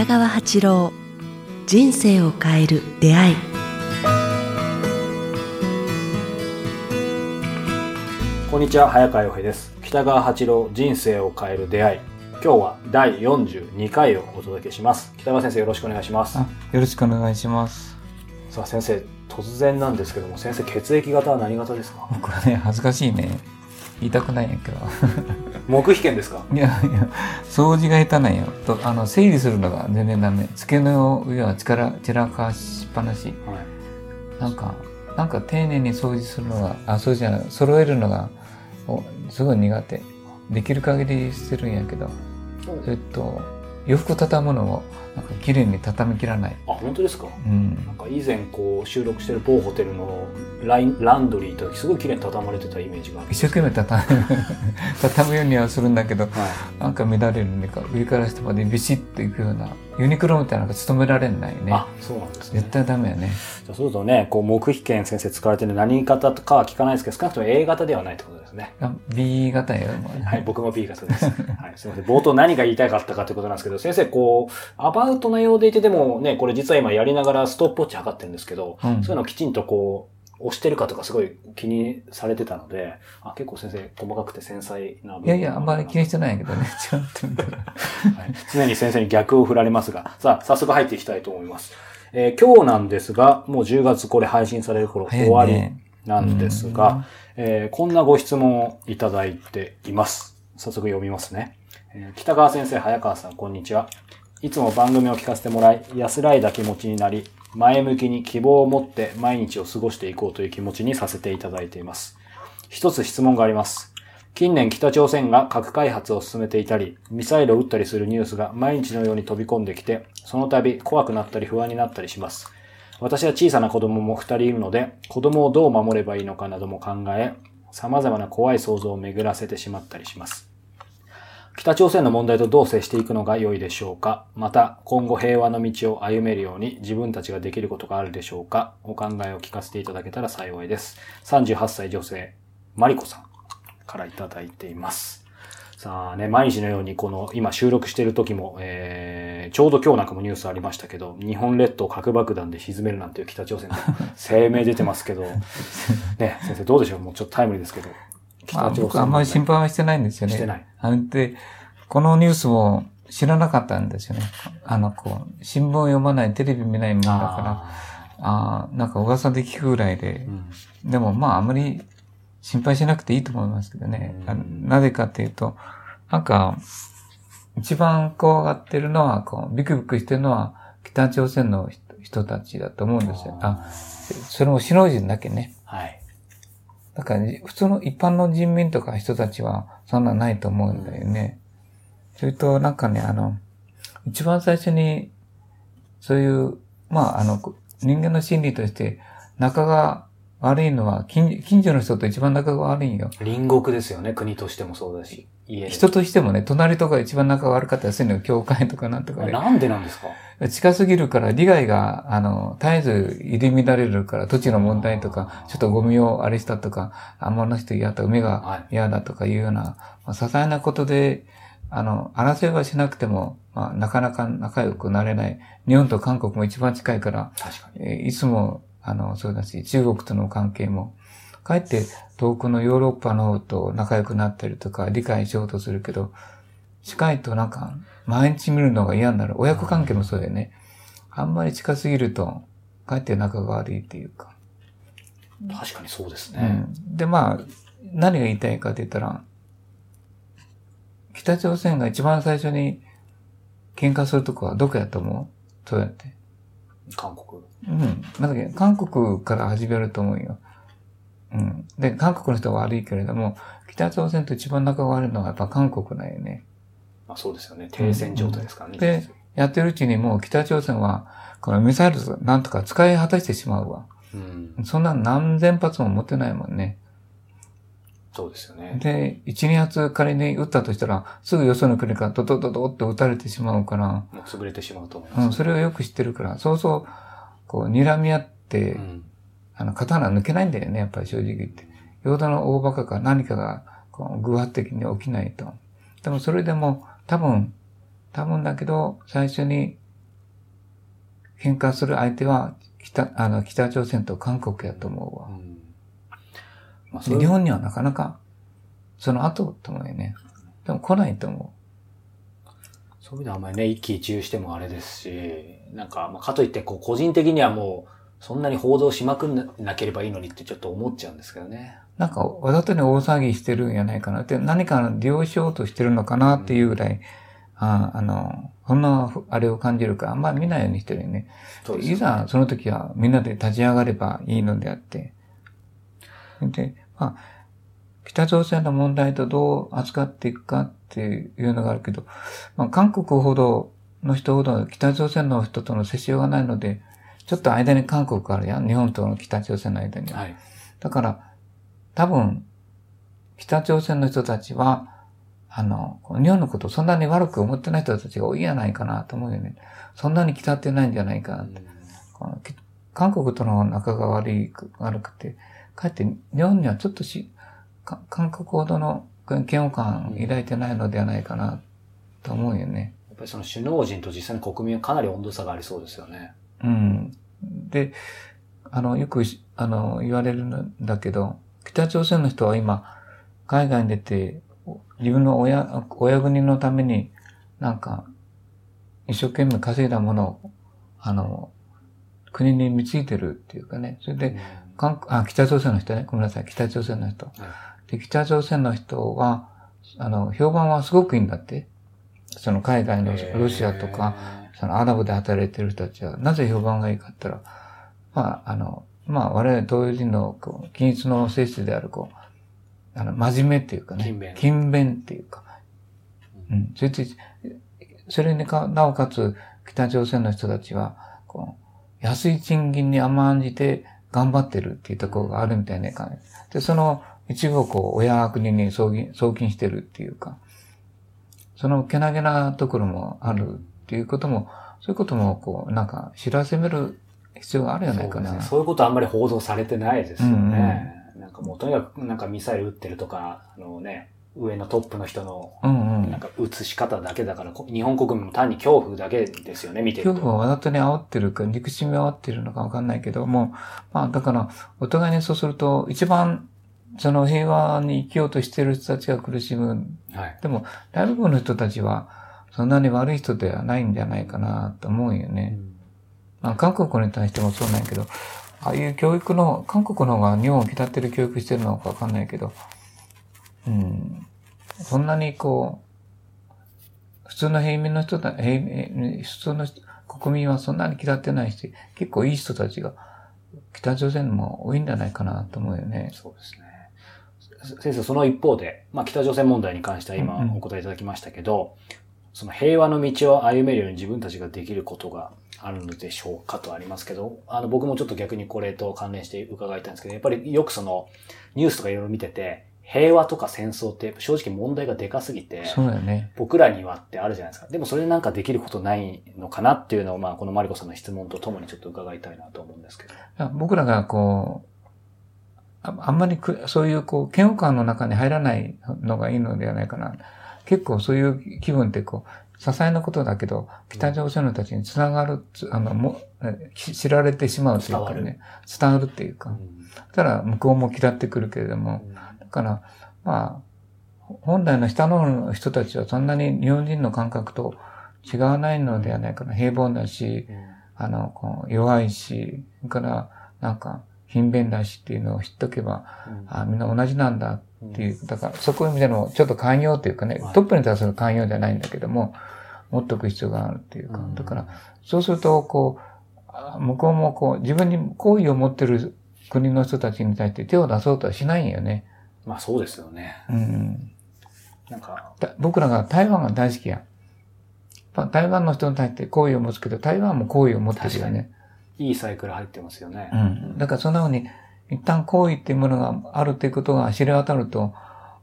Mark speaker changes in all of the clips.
Speaker 1: 北川八郎人生を変える出会い
Speaker 2: こんにちは早川洋平です北川八郎人生を変える出会い今日は第42回をお届けします北川先生よろしくお願いします
Speaker 3: あよろしくお願いします。
Speaker 2: さあ先生突然なんですけども先生血液型は何型ですか？
Speaker 3: これね、恥ずかしいね。言いたくないんやけど。
Speaker 2: 木比券ですか？
Speaker 3: いやいや、掃除が下手なんよ。と、あの、整理するのが全然ダメ。机の上は力、散らかしっぱなし。
Speaker 2: はい
Speaker 3: なんか、なんか丁寧に掃除するのが、あ、そうじゃない、揃えるのが、おすごい苦手。できる限りしてるんやけど。えっと、洋服畳むのも、なんか綺麗に畳み切らない。
Speaker 2: あ本当ですか？
Speaker 3: うん。
Speaker 2: なんか以前こう収録してる某ホテルのラインランドリーとすごい綺麗に畳まれてたイメージがある
Speaker 3: 一生懸命畳む、畳むようにはするんだけど、
Speaker 2: はい
Speaker 3: なんか乱れるねか、上から下までビシッといくような、ユニクロみたいなのが務められないね。
Speaker 2: あそうなんですね
Speaker 3: 絶対ダメやね。
Speaker 2: じゃあそうするとねこう木比券先生使われてる何型とかは聞かないですけど少なくとも A 型ではないってことですね
Speaker 3: あ B 型やよ、もう
Speaker 2: はい、僕も B 型です。はい、すみません。冒頭何が言いたかったかということなんですけど、先生、こう、アバウトなようでいて、でもね、これ実は今やりながらストップウォッチ測ってるんですけど、
Speaker 3: うん
Speaker 2: そういうのをきちんとこう、押してるかとかすごい気にされてたので、あ、結構先生、細かくて繊細な部分
Speaker 3: いやいや、あんまり気にしてないけどね。ちゃんと見たら。
Speaker 2: はい常に先生に逆を振られますが、さあ、早速入っていきたいと思います。えー今日なんですが、もう10月これ配信される頃、終わり
Speaker 3: ね
Speaker 2: なんですが、えーこんなご質問をいただいています。早速読みますね。えー北川先生、早川さん、こんにちは。いつも番組を聞かせてもらい、安らいだ気持ちになり、前向きに希望を持って毎日を過ごしていこうという気持ちにさせていただいています。一つ質問があります。近年北朝鮮が核開発を進めていたり、ミサイルを撃ったりするニュースが毎日のように飛び込んできて、その度怖くなったり不安になったりします。私は小さな子供も二人いるので、子供をどう守ればいいのかなども考え、様々な怖い想像を巡らせてしまったりします。北朝鮮の問題とどう接していくのが良いでしょうか？また、今後平和の道を歩めるように自分たちができることがあるでしょうか？お考えを聞かせていただけたら幸いです。38歳女性、マリコさんからいただいています。さあね、毎日のようにこの今収録している時も、えー、ちょうど今日なんかもニュースありましたけど、日本列島核爆弾で沈めるなんていう北朝鮮の 声明出てますけど、ね、先生どうでしょう？もうちょっとタイムリーですけど。
Speaker 3: まあ、僕あんまり心配はしてないんですよね。
Speaker 2: してない。
Speaker 3: あで、このニュースも知らなかったんですよね。あの、こう、新聞読まない、テレビ見ないもんだから、
Speaker 2: あ
Speaker 3: ああ、なんか噂で聞くぐらいで
Speaker 2: ー、うん
Speaker 3: でもまああまり心配しなくていいと思いますけどね。なぜかっていうと、なんか、一番怖がってるのは、こう、ビクビクしてるのは北朝鮮の人人たちだと思うんですよ。あ、それも首脳陣だけね。
Speaker 2: はい。
Speaker 3: だから、普通の一般の人民とか人たちはそんなないと思うんだよね。それと、なんかね、あの、一番最初に、そういう、まあ、あの、人間の心理として、仲が悪いのは近、近所の人と一番仲が悪いんよ。
Speaker 2: 隣国ですよね、国としてもそうだし。家で
Speaker 3: 人としてもね、隣とか一番仲が悪かったりするのよ。教会とかなんとかね。
Speaker 2: なんでなんですか？
Speaker 3: 近すぎるから、利害が、あの、絶えず入り乱れるから、土地の問題とか、ちょっとゴミをあれしたとか、あんまの人嫌だ、海が嫌だとかいうような、まあ、些細なことで、あの、争いはしなくても、まあ、なかなか仲良くなれない。日本と韓国も一番近いから、
Speaker 2: 確かに。
Speaker 3: えーいつも、あの、そうだし、中国との関係も、かえって遠くのヨーロッパの方と仲良くなったりとか、理解しようとするけど、近いとなんか、毎日見るのが嫌になる。親子関係もそうだよね。あんまり近すぎると、かえって仲が悪いっていうか。
Speaker 2: 確かにそうですね。
Speaker 3: うん。で、まあ、何が言いたいかって言ったら、北朝鮮が一番最初に喧嘩するとこはどこやと思う？そうやって。
Speaker 2: 韓国。
Speaker 3: うん。なんだっけ、韓国から始めると思うよ。うん。で、韓国の人は悪いけれども、北朝鮮と一番仲が悪いのはやっぱ韓国なんよね。
Speaker 2: まあそうですよね。停戦状態ですからね。
Speaker 3: で、やってるうちにもう北朝鮮は、このミサイルなんとか使い果たしてしまうわ。
Speaker 2: うん。
Speaker 3: そんな何千発も持ってないもんね。
Speaker 2: そうですよね。
Speaker 3: で、一、二発仮に撃ったとしたら、すぐよその国からドドドドって撃たれてしまうから、
Speaker 2: もう潰れてしまうと思います。
Speaker 3: うん、それをよく知ってるから、そうそう、こう、睨み合って、
Speaker 2: うん。
Speaker 3: あの、刀抜けないんだよね、やっぱり正直言って。ヨーダの大バカか何かが、こう、偶発的に起きないと。でもそれでも、多分、多分だけど、最初に喧嘩する相手は北、あの、北朝鮮と韓国やと思うわ。うんまあ、日本にはなかなか、その後と思うよね。でも来ないと思
Speaker 2: う。そういうのはあんまりね、一喜一憂してもあれですし、なんか、まあ、かといって、こう、個人的にはもう、そんなに報道しまくんなければいいのにってちょっと思っちゃうんですけどね。
Speaker 3: なんか、わざとに大騒ぎしてるんやないかなって、何か利用しようとしてるのかなっていうぐらい、うん、ああの、そんな、あれを感じるか、あんまり見ないようにしてるよね。ねいざ、その時はみんなで立ち上がればいいのであって。で、まあ、北朝鮮の問題とどう扱っていくかっていうのがあるけど、まあ、韓国ほどの人ほど北朝鮮の人との接しようがないので、ちょっと間に韓国があるやん。日本との北朝鮮の間には。はい、だから、多分、北朝鮮の人たちは、あの、日本のことをそんなに悪く思ってない人たちが多いんじゃないかなと思うよね。そんなに来ってないんじゃないかなって。韓国との仲が悪い、悪くて、かえって日本にはちょっとし、韓国ほどの嫌悪感抱いてないのではないかなと思うよね。
Speaker 2: やっぱりその首脳陣と実際に国民はかなり温度差がありそうですよね。
Speaker 3: うん。で、あの、よく、あの、言われるんだけど、北朝鮮の人は今、海外に出て、自分の親、親国のために、なんか、一生懸命稼いだものを、あの、国に貢いでるっていうかね。それで、韓あ、北朝鮮の人ね。ごめんなさい。北朝鮮の人。で、北朝鮮の人は、あの、評判はすごくいいんだって。その海外のロシアとか、そのアラブで働いてる人たちは、なぜ評判がいいかって言ったら、まあ、あの、まあ、我々東洋人の、こう、均一の性質である、こう、あの、真面目っていうかね。勤勉。勤勉っていうか。うん。それで、それにか、なおかつ、北朝鮮の人たちは、こう、安い賃金に甘んじて頑張ってるっていうところがあるみたいな感じ。で、その一部をこう、親国に送金、送金してるっていうか、そのけなげなところもあるっていうことも、そういうこともこう、なんか知らせめる必要があるじゃないかな。
Speaker 2: そうね、そういうことあんまり報道されてないですよね。うんうんなんかもうとにかくなんかミサイル撃ってるとか、あのね、上のトップの人の、なんか撃し方だけだから、日本国民も単に恐怖だけですよね、見てると。
Speaker 3: 恐怖をわざとに煽ってるか、憎しみを煽ってるのかわかんないけども、まあだから、お互いにそうすると、一番、その平和に生きようとしてる人たちが苦しむ。はい、でも、大部分の人たちは、そんなに悪い人ではないんじゃないかなと思うよね。うん、まあ、韓国に対してもそうなんやけど、ああいう教育の、韓国の方が日本を鍛ってる教育してるのかわかんないけど、うん、そんなにこう、普通の平民の人だ、平民、普通の国民はそんなに嫌ってないし、結構いい人たちが北朝鮮も多いんじゃないかなと思うよね。
Speaker 2: そうですね。先生、その一方で、まあ北朝鮮問題に関しては今お答えいただきましたけど、うんうん、その平和の道を歩めるように自分たちができることがあるのでしょうかとありますけど、あの、僕もちょっと逆にこれと関連して伺いたいんですけど、やっぱりよくその、ニュースとかいろいろ見てて、平和とか戦争って正直問題がでかすぎて、
Speaker 3: そうだよね。
Speaker 2: 僕らにはってあるじゃないですか。でもそれでなんかできることないのかなっていうのを、まあ、このマリコさんの質問とともにちょっと伺いたいなと思うんですけど。
Speaker 3: 僕らがこう、ああんまりくそういうこう、嫌悪感の中に入らないのがいいのではないかな。結構そういう気分ってこう、些細なことだけど、北朝鮮の人たちにつながる、あの、も、知られてしまうというかね、伝わる。っていうか、たら向こうも嫌ってくるけれども、だから、まあ、本来の下の人たちはそんなに日本人の感覚と違わないのではないかな。平凡だし、あの、こう弱いし、から、なんか、勤勉だしっていうのを知っとけば、あみんな同じなんだっていう、だからそこいう意味でのちょっと寛容というかね、トップに対する寛容じゃないんだけども、持っておく必要があるっていうか、だから、そうすると、こう、向こうもこう、自分に好意を持ってる国の人たちに対して手を出そうとはしないんよね。
Speaker 2: まあそうですよね。
Speaker 3: うん。なんか、僕らが台湾が大好きや。台湾の人に対して好意を持つけど、台湾も好意を持ってるよね。
Speaker 2: いいサイクル入ってますよね。
Speaker 3: うん。だからそんな風に、一旦好意っていうものがあるっていうことが知れ渡ると、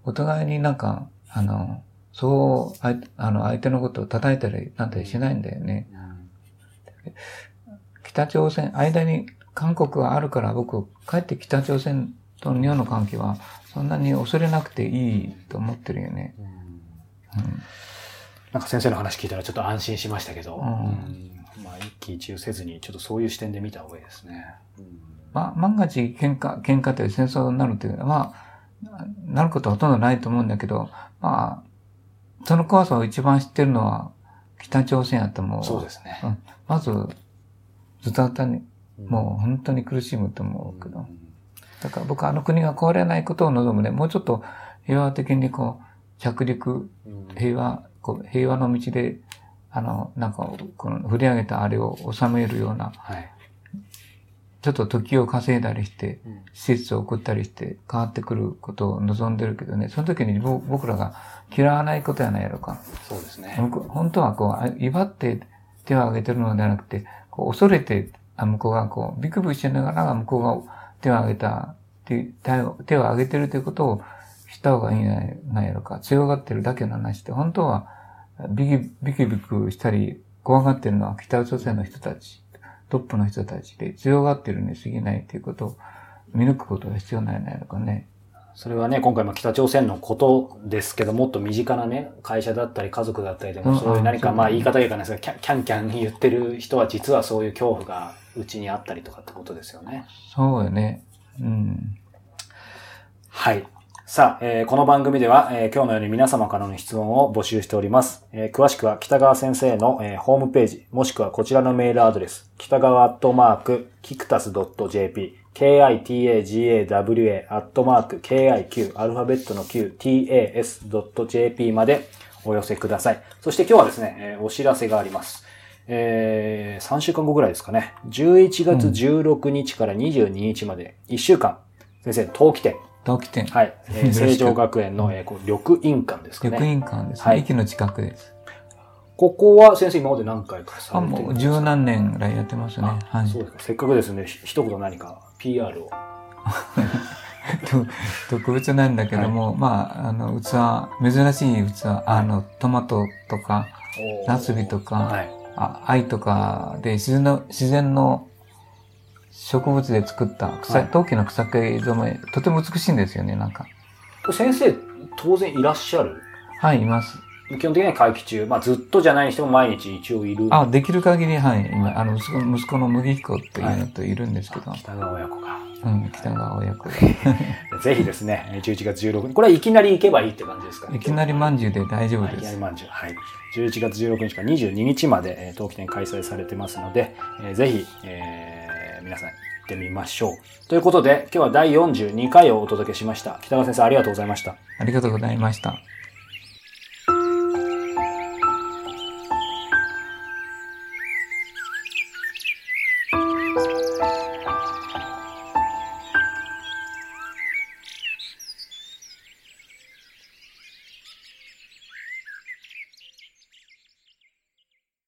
Speaker 3: お互いになんか、あの、そう、あの、相手のことを叩いたりなんたりしないんだよね。北朝鮮、間に韓国があるから僕、かえって北朝鮮と日本の関係はそんなに恐れなくていいと思ってるよね。うん、
Speaker 2: なんか先生の話聞いたらちょっと安心しましたけど、うん、まあ、一喜一憂せずに、ちょっとそういう視点で見た方がいいですね。
Speaker 3: まあ、万が一喧嘩、喧嘩という戦争になるというのは、まあ、なることはほとんどないと思うんだけど、まあ、その怖さを一番知ってるのは北朝鮮やと思う。
Speaker 2: そうですね。
Speaker 3: うん、まず、ずたずたに、もう本当に苦しむと思うけど。だから僕はあの国が壊れないことを望むね。もうちょっと平和的にこう、着陸、平和、こう平和の道で、あの、なんか、この振り上げたあれを収めるような、はい、ちょっと時を稼いだりして、施設を送ったりして変わってくることを望んでるけどね、その時に僕らが嫌わないことやないやろか。
Speaker 2: そうですね。
Speaker 3: 本当はこう、威張って手を挙げてるのではなくて、こう恐れて、向こうがこう、ビクビクしながら向こうが手を挙げた、手を手を挙げてるということをした方がいいんじゃないやろか。強がってるだけの話で、本当はビキビキビクしたり怖がってるのは北朝鮮の人たち。トップの人たちで強がってるに過ぎないということを見抜くことが必要なんじゃないのかね。
Speaker 2: それはね、今回も北朝鮮のことですけど、もっと身近なね、会社だったり家族だったりでも、そういう何か、まあ言い方がいいかないですが、キャンキャン言ってる人は実はそういう恐怖がうちにあったりとかってことですよね。
Speaker 3: そうよね。うん。
Speaker 2: はい。さあ、えー、この番組では、えー、今日のように皆様からの質問を募集しております。えー、詳しくは北川先生の、えー、ホームページ、もしくはこちらのメールアドレス、北川アットマーク、キクタス .jp、kitagawa アットマーク、kiq、アルファベットの q、tas.jp までお寄せください。そして今日はですね、えー、お知らせがあります。えー、3週間後ぐらいですかね。11月16日から22日まで、1週間、先生、冬季展、
Speaker 3: 陶器店。
Speaker 2: はい。えー、成城学園の、えー、こう緑印館ですかね。
Speaker 3: 緑印館ですね。はい、駅の近くです。
Speaker 2: ここは先生今まで何回かさ
Speaker 3: れてるんですか？もう十何年ぐらいやってますね。
Speaker 2: はい。そうですか。せっかくですね、一言何か PR を。
Speaker 3: 特別なんだけども、はい、まあ、あの、器、珍しい器、あの、トマトとか、ナスビとか、はい、あ愛とかで自然の、自然の植物で作った草、はい、陶器の草木染め、とても美しいんですよね、なんか。
Speaker 2: 先生、当然いらっしゃる？
Speaker 3: はい、います。
Speaker 2: 基本的には会期中、まあずっとじゃないにしても毎日一応いる。
Speaker 3: あ、できる限り、はい。今、あの、息子息子の麦彦っていうのといるんですけど。はい、
Speaker 2: 北川親子が。
Speaker 3: うん、北川親子が。
Speaker 2: ぜひですね、11月16日。これはいきなり行けばいいって感じですか？
Speaker 3: ね。いきなりまんじゅうで大丈夫です。い、
Speaker 2: きなりまんじゅう。はい。11月16日から22日まで、えー、冬季展開催されてますので、えー、ぜひ、えー、皆さん行ってみましょう。ということで、今日は第42回をお届けしました。北川先生ありがとうございました。
Speaker 3: ありがとうございました。